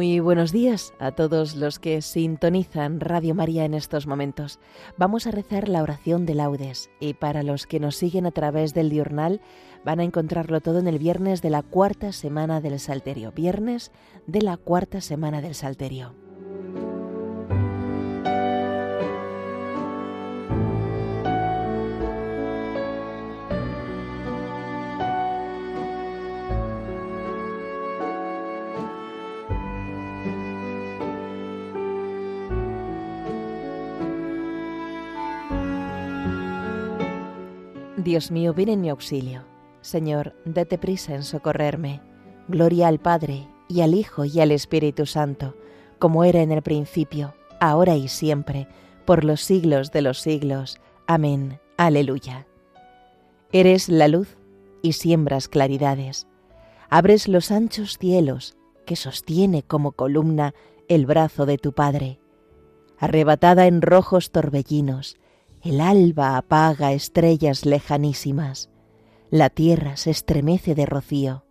Muy buenos días a todos los que sintonizan Radio María en estos momentos. Vamos a rezar la oración de laudes y para los que nos siguen a través del diurnal van a encontrarlo todo en el viernes de la cuarta semana del Salterio. Viernes de la cuarta semana del Salterio. Dios mío, ven en mi auxilio. Señor, date prisa en socorrerme. Gloria al Padre, y al Hijo, y al Espíritu Santo, como era en el principio, ahora y siempre, por los siglos de los siglos. Amén. Aleluya. Eres la luz y siembras claridades. Abres los anchos cielos que sostiene como columna el brazo de tu Padre. Arrebatada en rojos torbellinos, el alba apaga estrellas lejanísimas, la tierra se estremece de rocío.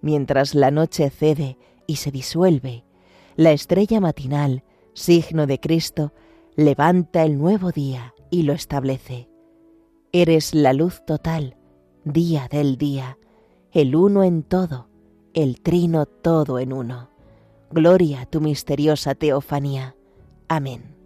Mientras la noche cede y se disuelve, la estrella matinal, signo de Cristo, levanta el nuevo día y lo establece. Eres la luz total, día del día, el uno en todo, el trino todo en uno. Gloria a tu misteriosa teofanía. Amén.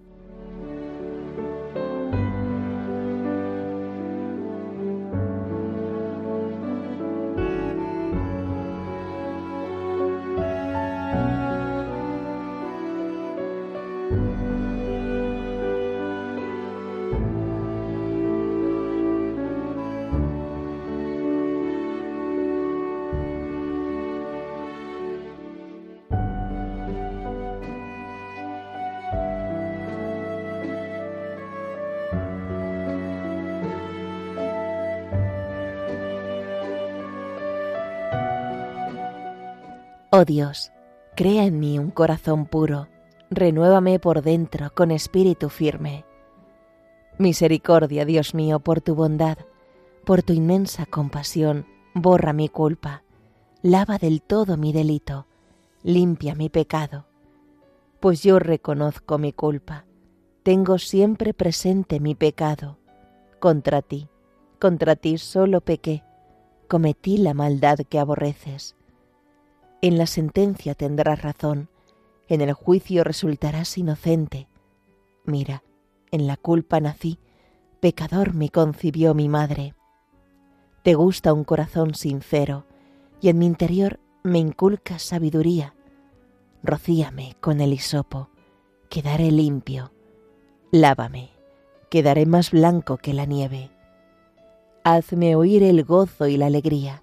Oh Dios, crea en mí un corazón puro, renuévame por dentro con espíritu firme. Misericordia, Dios mío, por tu bondad, por tu inmensa compasión, borra mi culpa, lava del todo mi delito, limpia mi pecado. Pues yo reconozco mi culpa, tengo siempre presente mi pecado. Contra ti, contra ti solo pequé, cometí la maldad que aborreces en la sentencia tendrás razón, en el juicio resultarás inocente. Mira, en la culpa nací, pecador me concibió mi madre. Te gusta un corazón sincero, y en mi interior me inculcas sabiduría. Rocíame con el hisopo, quedaré limpio. Lávame, quedaré más blanco que la nieve. Hazme oír el gozo y la alegría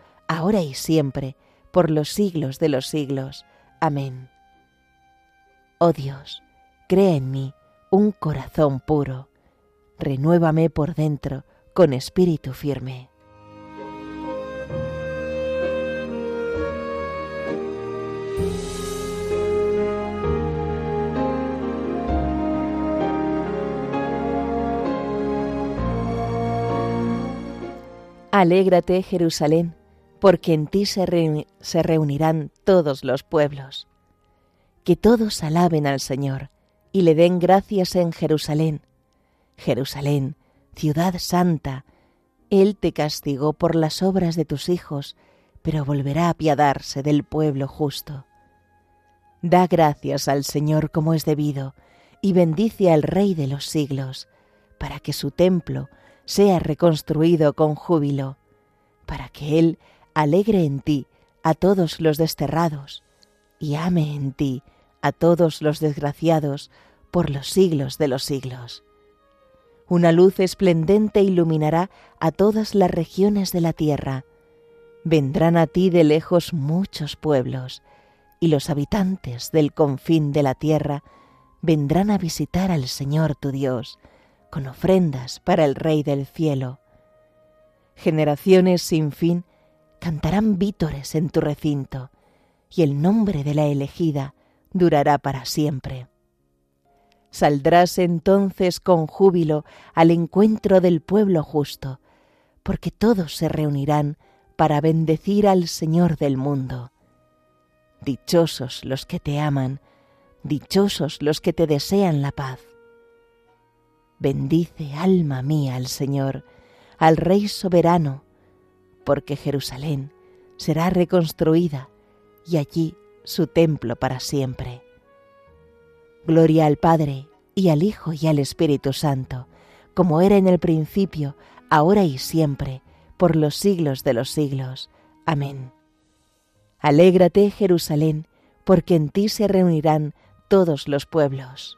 ahora y siempre, por los siglos de los siglos. Amén. Oh Dios, crea en mí un corazón puro, renuévame por dentro con espíritu firme. Alégrate, Jerusalén porque en ti se, reunirán todos los pueblos. Que todos alaben al Señor y le den gracias en Jerusalén. Jerusalén, ciudad santa, Él te castigó por las obras de tus hijos, pero volverá a apiadarse del pueblo justo. Da gracias al Señor como es debido, y bendice al Rey de los siglos, para que su templo sea reconstruido con júbilo, para que Él alegre en ti a todos los desterrados, y ame en ti a todos los desgraciados por los siglos de los siglos. Una luz esplendente iluminará a todas las regiones de la tierra. Vendrán a ti de lejos muchos pueblos, y los habitantes del confín de la tierra vendrán a visitar al Señor tu Dios, con ofrendas para el Rey del cielo. Generaciones sin fin cantarán vítores en tu recinto, y el nombre de la elegida durará para siempre. Saldrás entonces con júbilo al encuentro del pueblo justo, porque todos se reunirán para bendecir al Señor del mundo. Dichosos los que te aman, dichosos los que te desean la paz. Bendice, alma mía, al Señor, al Rey soberano, porque Jerusalén será reconstruida y allí su templo para siempre. Gloria al Padre, y al Hijo, y al Espíritu Santo, como era en el principio, ahora y siempre, por los siglos de los siglos. Amén. Alégrate, Jerusalén, porque en ti se reunirán todos los pueblos.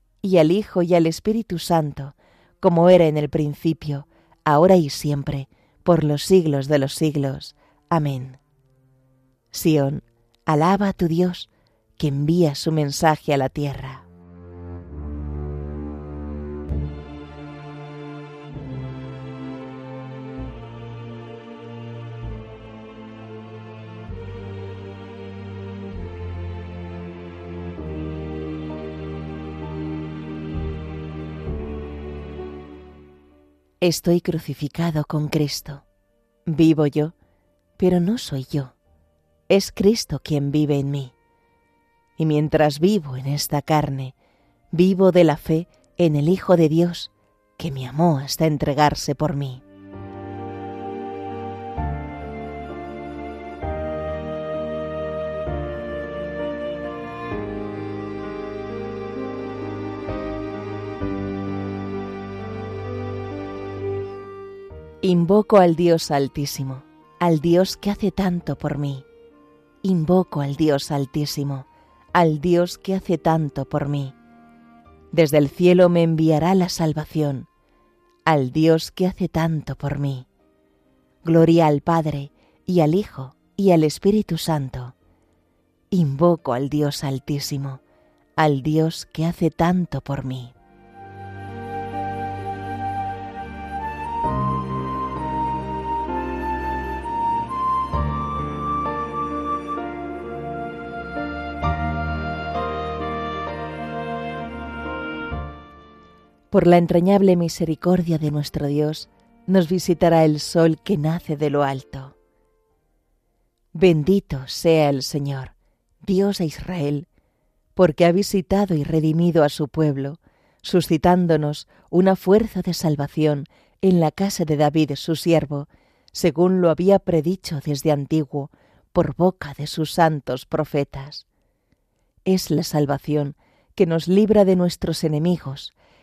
y al Hijo y al Espíritu Santo, como era en el principio, ahora y siempre, por los siglos de los siglos. Amén. Sión, alaba a tu Dios, que envía su mensaje a la tierra. Estoy crucificado con Cristo. Vivo yo, pero no soy yo. Es Cristo quien vive en mí. Y mientras vivo en esta carne, vivo de la fe en el Hijo de Dios, que me amó hasta entregarse por mí. Invoco al Dios Altísimo, al Dios que hace tanto por mí. Invoco al Dios Altísimo, al Dios que hace tanto por mí. Desde el cielo me enviará la salvación, al Dios que hace tanto por mí. Gloria al Padre, y al Hijo, y al Espíritu Santo. Invoco al Dios Altísimo, al Dios que hace tanto por mí. Por la entrañable misericordia de nuestro Dios, nos visitará el sol que nace de lo alto. Bendito sea el Señor, Dios de Israel, porque ha visitado y redimido a su pueblo, suscitándonos una fuerza de salvación en la casa de David su siervo, según lo había predicho desde antiguo por boca de sus santos profetas. Es la salvación que nos libra de nuestros enemigos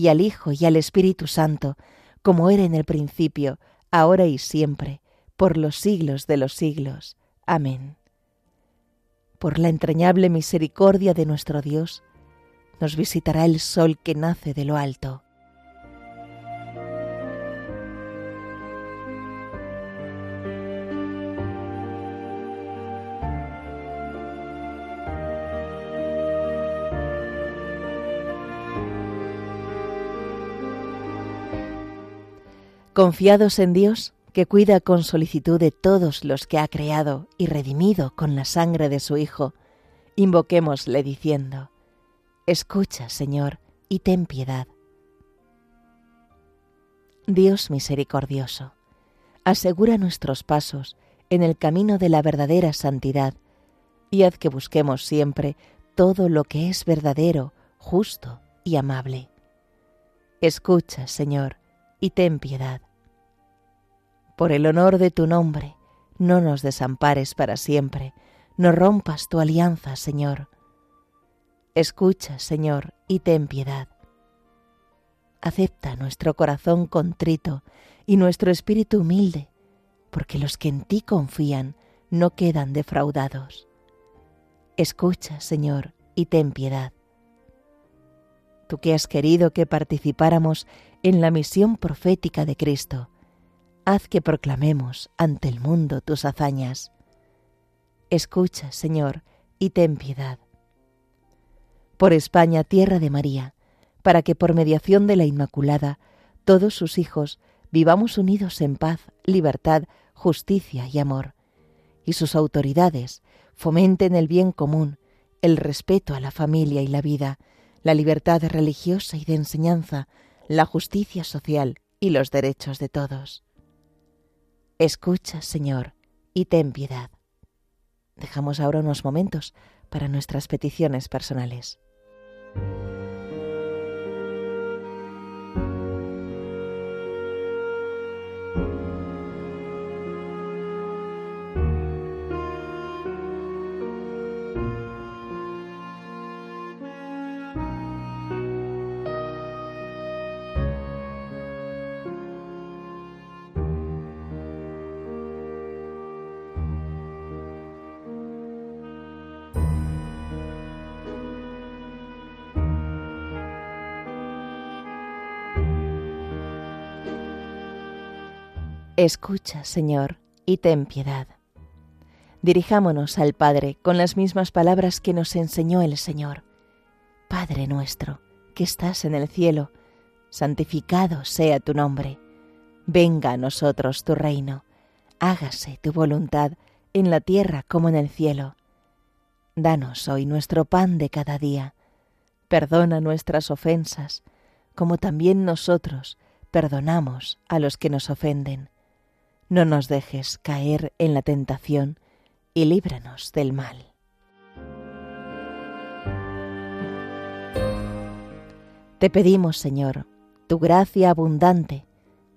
y al Hijo, y al Espíritu Santo, como era en el principio, ahora y siempre, por los siglos de los siglos. Amén. Por la entrañable misericordia de nuestro Dios, nos visitará el sol que nace de lo alto Confiados en Dios, que cuida con solicitud de todos los que ha creado y redimido con la sangre de su Hijo, invoquémosle diciendo, Escucha, Señor, y ten piedad. Dios misericordioso, asegura nuestros pasos en el camino de la verdadera santidad y haz que busquemos siempre todo lo que es verdadero, justo y amable. Escucha, Señor, y ten piedad por el honor de tu nombre, no nos desampares para siempre, no rompas tu alianza, Señor. Escucha, Señor, y ten piedad. Acepta nuestro corazón contrito y nuestro espíritu humilde, porque los que en ti confían no quedan defraudados. Escucha, Señor, y ten piedad. Tú que has querido que participáramos en la misión profética de Cristo, haz que proclamemos ante el mundo tus hazañas. Escucha, Señor, y ten piedad. Por España, tierra de María, para que por mediación de la Inmaculada, todos sus hijos vivamos unidos en paz, libertad, justicia y amor, y sus autoridades fomenten el bien común, el respeto a la familia y la vida, la libertad religiosa y de enseñanza, la justicia social y los derechos de todos. Escucha, Señor, y ten piedad. Dejamos ahora unos momentos para nuestras peticiones personales. Escucha, Señor, y ten piedad. Dirijámonos al Padre con las mismas palabras que nos enseñó el Señor. Padre nuestro, que estás en el cielo, santificado sea tu nombre. Venga a nosotros tu reino. Hágase tu voluntad en la tierra como en el cielo. Danos hoy nuestro pan de cada día. Perdona nuestras ofensas, como también nosotros perdonamos a los que nos ofenden no nos dejes caer en la tentación y líbranos del mal. Te pedimos, Señor, tu gracia abundante,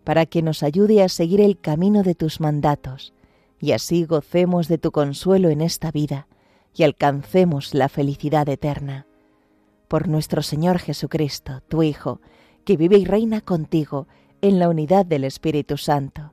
para que nos ayude a seguir el camino de tus mandatos, y así gocemos de tu consuelo en esta vida y alcancemos la felicidad eterna. Por nuestro Señor Jesucristo, tu Hijo, que vive y reina contigo en la unidad del Espíritu Santo,